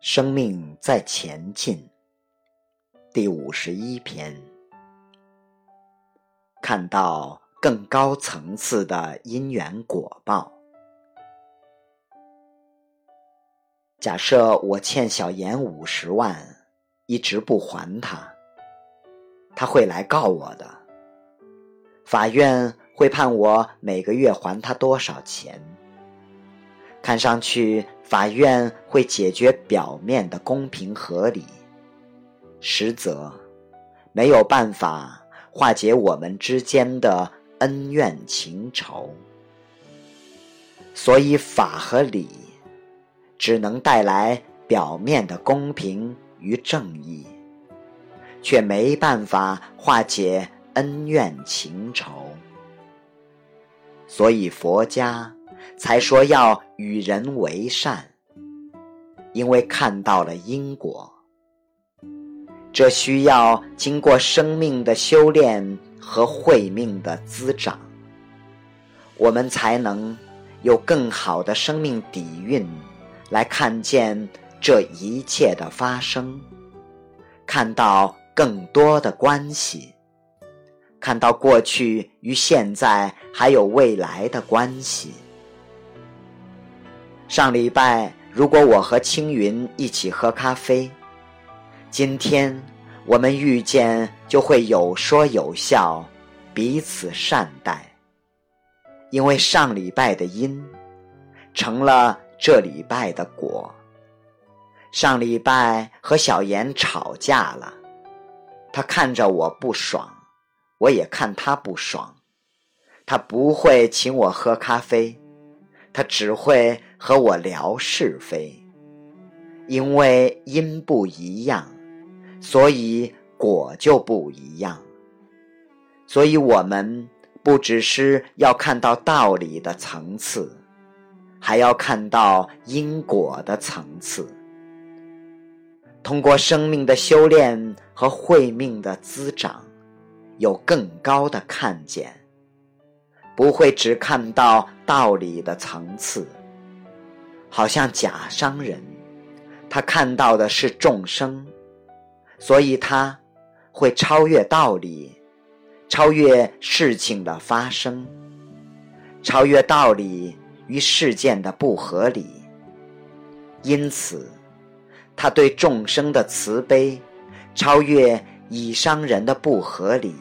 生命在前进，第五十一篇，看到更高层次的因缘果报。假设我欠小严五十万，一直不还他，他会来告我的。法院会判我每个月还他多少钱？看上去，法院会解决表面的公平合理，实则没有办法化解我们之间的恩怨情仇。所以，法和理只能带来表面的公平与正义，却没办法化解恩怨情仇。所以，佛家。才说要与人为善，因为看到了因果。这需要经过生命的修炼和慧命的滋长，我们才能有更好的生命底蕴，来看见这一切的发生，看到更多的关系，看到过去与现在还有未来的关系。上礼拜，如果我和青云一起喝咖啡，今天我们遇见就会有说有笑，彼此善待。因为上礼拜的因，成了这礼拜的果。上礼拜和小严吵架了，他看着我不爽，我也看他不爽。他不会请我喝咖啡。他只会和我聊是非，因为因不一样，所以果就不一样。所以我们不只是要看到道理的层次，还要看到因果的层次。通过生命的修炼和慧命的滋长，有更高的看见。不会只看到道理的层次，好像假商人，他看到的是众生，所以他会超越道理，超越事情的发生，超越道理与事件的不合理。因此，他对众生的慈悲，超越以商人的不合理，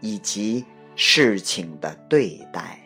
以及。事情的对待。